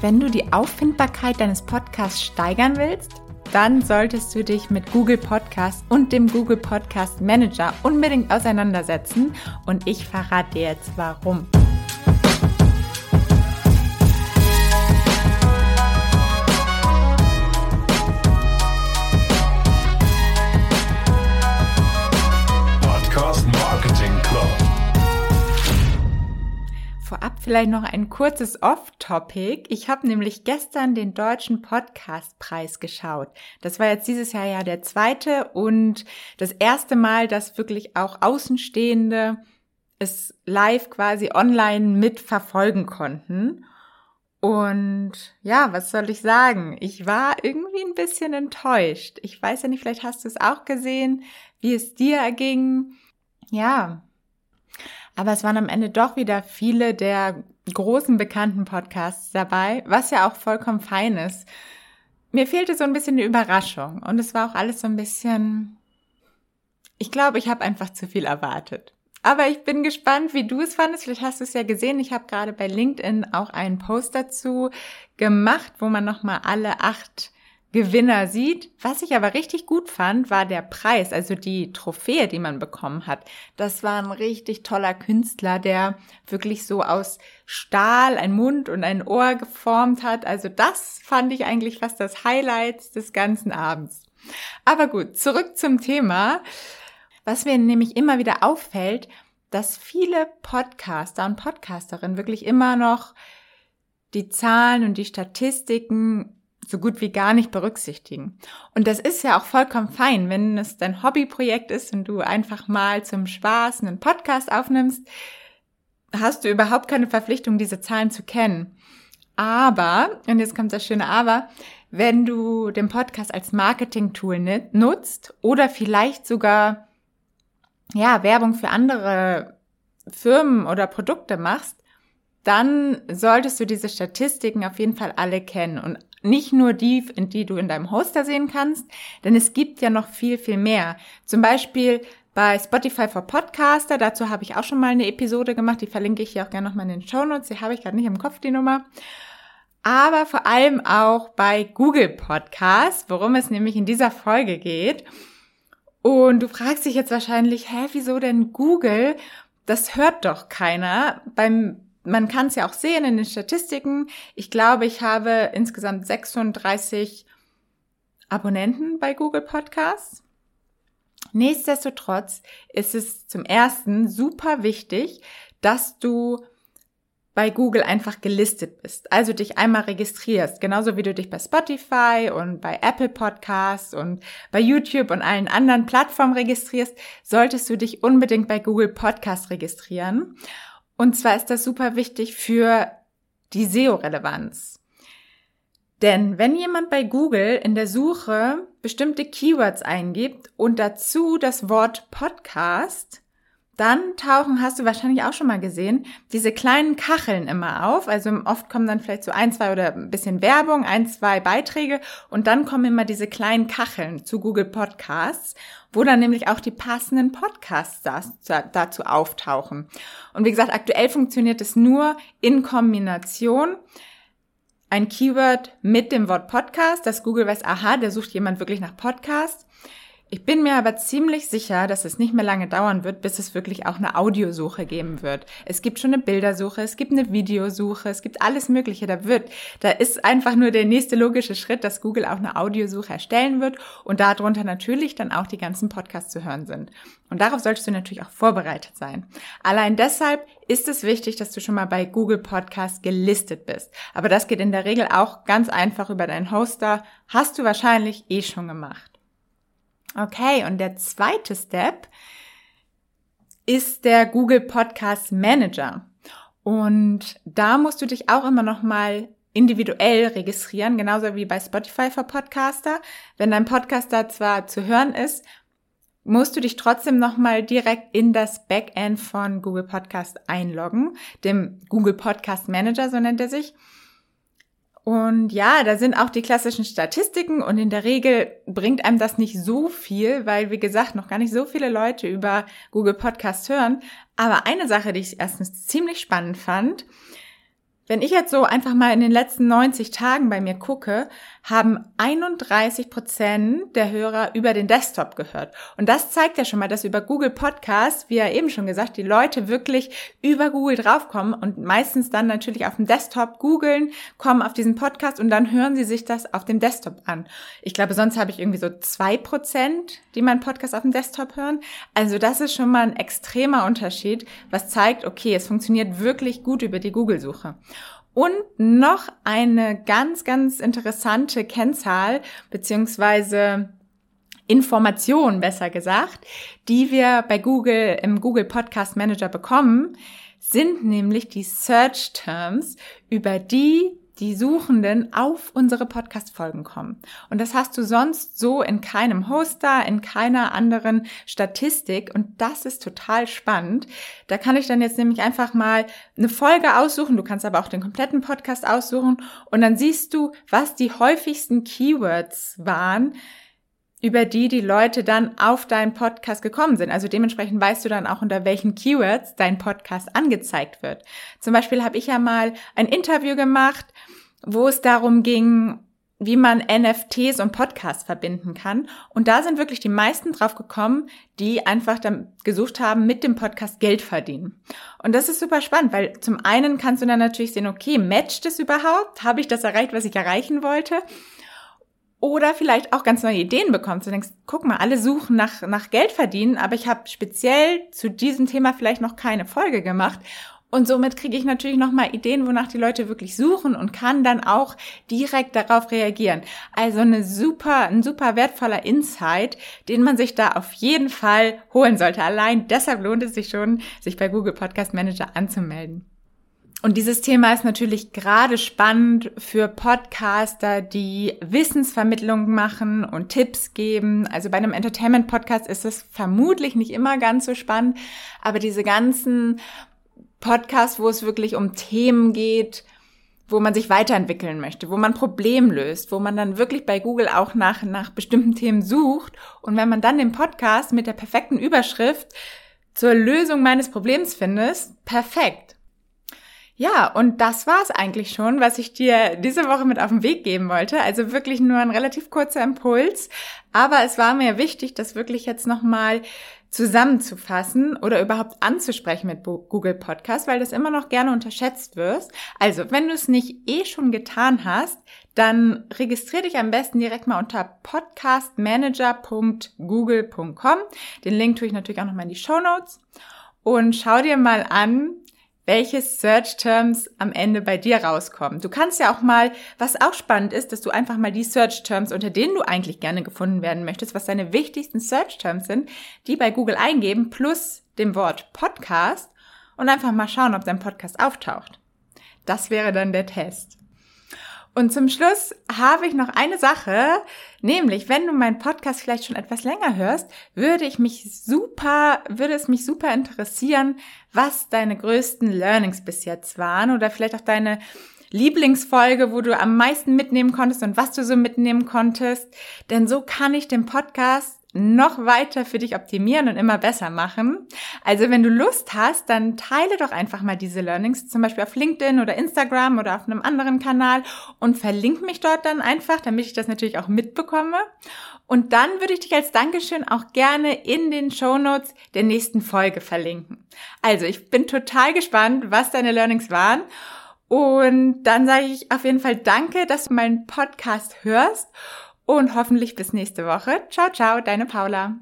Wenn du die Auffindbarkeit deines Podcasts steigern willst, dann solltest du dich mit Google Podcast und dem Google Podcast Manager unbedingt auseinandersetzen und ich verrate dir jetzt warum. Vielleicht noch ein kurzes Off-Topic. Ich habe nämlich gestern den deutschen Podcastpreis geschaut. Das war jetzt dieses Jahr ja der zweite und das erste Mal, dass wirklich auch Außenstehende es live quasi online mitverfolgen konnten. Und ja, was soll ich sagen? Ich war irgendwie ein bisschen enttäuscht. Ich weiß ja nicht, vielleicht hast du es auch gesehen, wie es dir erging. Ja, aber es waren am Ende doch wieder viele der großen bekannten Podcasts dabei, was ja auch vollkommen fein ist. Mir fehlte so ein bisschen die Überraschung und es war auch alles so ein bisschen, ich glaube, ich habe einfach zu viel erwartet. Aber ich bin gespannt, wie du es fandest. Vielleicht hast du es ja gesehen. Ich habe gerade bei LinkedIn auch einen Post dazu gemacht, wo man nochmal alle acht Gewinner sieht. Was ich aber richtig gut fand, war der Preis, also die Trophäe, die man bekommen hat. Das war ein richtig toller Künstler, der wirklich so aus Stahl ein Mund und ein Ohr geformt hat. Also das fand ich eigentlich fast das Highlight des ganzen Abends. Aber gut, zurück zum Thema. Was mir nämlich immer wieder auffällt, dass viele Podcaster und Podcasterinnen wirklich immer noch die Zahlen und die Statistiken so gut wie gar nicht berücksichtigen. Und das ist ja auch vollkommen fein, wenn es dein Hobbyprojekt ist und du einfach mal zum Spaß einen Podcast aufnimmst, hast du überhaupt keine Verpflichtung, diese Zahlen zu kennen. Aber, und jetzt kommt das schöne Aber, wenn du den Podcast als Marketing-Tool nutzt oder vielleicht sogar, ja, Werbung für andere Firmen oder Produkte machst, dann solltest du diese Statistiken auf jeden Fall alle kennen und nicht nur die, die du in deinem Hoster sehen kannst, denn es gibt ja noch viel, viel mehr. Zum Beispiel bei Spotify for Podcaster, dazu habe ich auch schon mal eine Episode gemacht, die verlinke ich hier auch gerne nochmal in den Show Notes, die habe ich gerade nicht im Kopf, die Nummer. Aber vor allem auch bei Google Podcast, worum es nämlich in dieser Folge geht. Und du fragst dich jetzt wahrscheinlich, hä, wieso denn Google? Das hört doch keiner. Beim man kann es ja auch sehen in den Statistiken. Ich glaube, ich habe insgesamt 36 Abonnenten bei Google Podcasts. Nichtsdestotrotz ist es zum ersten super wichtig, dass du bei Google einfach gelistet bist. Also dich einmal registrierst, genauso wie du dich bei Spotify und bei Apple Podcasts und bei YouTube und allen anderen Plattformen registrierst, solltest du dich unbedingt bei Google Podcast registrieren. Und zwar ist das super wichtig für die SEO-Relevanz. Denn wenn jemand bei Google in der Suche bestimmte Keywords eingibt und dazu das Wort Podcast, dann tauchen, hast du wahrscheinlich auch schon mal gesehen, diese kleinen Kacheln immer auf. Also oft kommen dann vielleicht so ein, zwei oder ein bisschen Werbung, ein, zwei Beiträge und dann kommen immer diese kleinen Kacheln zu Google Podcasts, wo dann nämlich auch die passenden Podcasts dazu auftauchen. Und wie gesagt, aktuell funktioniert es nur in Kombination ein Keyword mit dem Wort Podcast, dass Google weiß, aha, der sucht jemand wirklich nach Podcast. Ich bin mir aber ziemlich sicher, dass es nicht mehr lange dauern wird, bis es wirklich auch eine Audiosuche geben wird. Es gibt schon eine Bildersuche, es gibt eine Videosuche, es gibt alles Mögliche. Da wird, da ist einfach nur der nächste logische Schritt, dass Google auch eine Audiosuche erstellen wird und darunter natürlich dann auch die ganzen Podcasts zu hören sind. Und darauf solltest du natürlich auch vorbereitet sein. Allein deshalb ist es wichtig, dass du schon mal bei Google Podcast gelistet bist. Aber das geht in der Regel auch ganz einfach über deinen Hoster. Hast du wahrscheinlich eh schon gemacht. Okay, und der zweite Step ist der Google Podcast Manager. Und da musst du dich auch immer noch mal individuell registrieren, genauso wie bei Spotify für Podcaster. Wenn dein Podcaster zwar zu hören ist, musst du dich trotzdem nochmal direkt in das Backend von Google Podcast einloggen, dem Google Podcast Manager, so nennt er sich. Und ja, da sind auch die klassischen Statistiken und in der Regel bringt einem das nicht so viel, weil, wie gesagt, noch gar nicht so viele Leute über Google Podcast hören. Aber eine Sache, die ich erstens ziemlich spannend fand, Wenn ich jetzt so einfach mal in den letzten 90 Tagen bei mir gucke, haben 31 Prozent der Hörer über den Desktop gehört. Und das zeigt ja schon mal, dass über Google Podcast, wie ja eben schon gesagt, die Leute wirklich über Google draufkommen und meistens dann natürlich auf dem Desktop googeln, kommen auf diesen Podcast und dann hören sie sich das auf dem Desktop an. Ich glaube, sonst habe ich irgendwie so zwei Prozent, die meinen Podcast auf dem Desktop hören. Also das ist schon mal ein extremer Unterschied, was zeigt, okay, es funktioniert wirklich gut über die Google-Suche. Und noch eine ganz, ganz interessante Kennzahl beziehungsweise Information, besser gesagt, die wir bei Google im Google Podcast Manager bekommen, sind nämlich die Search Terms, über die die Suchenden auf unsere Podcast-Folgen kommen. Und das hast du sonst so in keinem Hoster, in keiner anderen Statistik. Und das ist total spannend. Da kann ich dann jetzt nämlich einfach mal eine Folge aussuchen. Du kannst aber auch den kompletten Podcast aussuchen. Und dann siehst du, was die häufigsten Keywords waren, über die die Leute dann auf deinen Podcast gekommen sind. Also dementsprechend weißt du dann auch, unter welchen Keywords dein Podcast angezeigt wird. Zum Beispiel habe ich ja mal ein Interview gemacht, wo es darum ging, wie man NFTs und Podcasts verbinden kann. Und da sind wirklich die meisten drauf gekommen, die einfach dann gesucht haben, mit dem Podcast Geld verdienen. Und das ist super spannend, weil zum einen kannst du dann natürlich sehen, okay, matcht es überhaupt? Habe ich das erreicht, was ich erreichen wollte? Oder vielleicht auch ganz neue Ideen bekommst. Du denkst, guck mal, alle suchen nach, nach Geld verdienen, aber ich habe speziell zu diesem Thema vielleicht noch keine Folge gemacht. Und somit kriege ich natürlich nochmal Ideen, wonach die Leute wirklich suchen und kann dann auch direkt darauf reagieren. Also eine super, ein super wertvoller Insight, den man sich da auf jeden Fall holen sollte. Allein deshalb lohnt es sich schon, sich bei Google Podcast Manager anzumelden. Und dieses Thema ist natürlich gerade spannend für Podcaster, die Wissensvermittlung machen und Tipps geben. Also bei einem Entertainment-Podcast ist es vermutlich nicht immer ganz so spannend, aber diese ganzen Podcasts, wo es wirklich um Themen geht, wo man sich weiterentwickeln möchte, wo man Problem löst, wo man dann wirklich bei Google auch nach, nach bestimmten Themen sucht. Und wenn man dann den Podcast mit der perfekten Überschrift zur Lösung meines Problems findest, perfekt. Ja, und das war's eigentlich schon, was ich dir diese Woche mit auf den Weg geben wollte. Also wirklich nur ein relativ kurzer Impuls. Aber es war mir wichtig, das wirklich jetzt nochmal zusammenzufassen oder überhaupt anzusprechen mit Google Podcast, weil das immer noch gerne unterschätzt wirst. Also, wenn du es nicht eh schon getan hast, dann registriere dich am besten direkt mal unter podcastmanager.google.com. Den Link tue ich natürlich auch nochmal in die Show Notes. Und schau dir mal an, welche Search Terms am Ende bei dir rauskommen. Du kannst ja auch mal, was auch spannend ist, dass du einfach mal die Search Terms, unter denen du eigentlich gerne gefunden werden möchtest, was deine wichtigsten Search Terms sind, die bei Google eingeben, plus dem Wort Podcast und einfach mal schauen, ob dein Podcast auftaucht. Das wäre dann der Test. Und zum Schluss habe ich noch eine Sache, nämlich wenn du meinen Podcast vielleicht schon etwas länger hörst, würde ich mich super, würde es mich super interessieren, was deine größten Learnings bis jetzt waren oder vielleicht auch deine Lieblingsfolge, wo du am meisten mitnehmen konntest und was du so mitnehmen konntest. Denn so kann ich den Podcast noch weiter für dich optimieren und immer besser machen. Also wenn du Lust hast, dann teile doch einfach mal diese Learnings, zum Beispiel auf LinkedIn oder Instagram oder auf einem anderen Kanal und verlink mich dort dann einfach, damit ich das natürlich auch mitbekomme. Und dann würde ich dich als Dankeschön auch gerne in den Show Notes der nächsten Folge verlinken. Also ich bin total gespannt, was deine Learnings waren. Und dann sage ich auf jeden Fall Danke, dass du meinen Podcast hörst und hoffentlich bis nächste Woche. Ciao, ciao, deine Paula.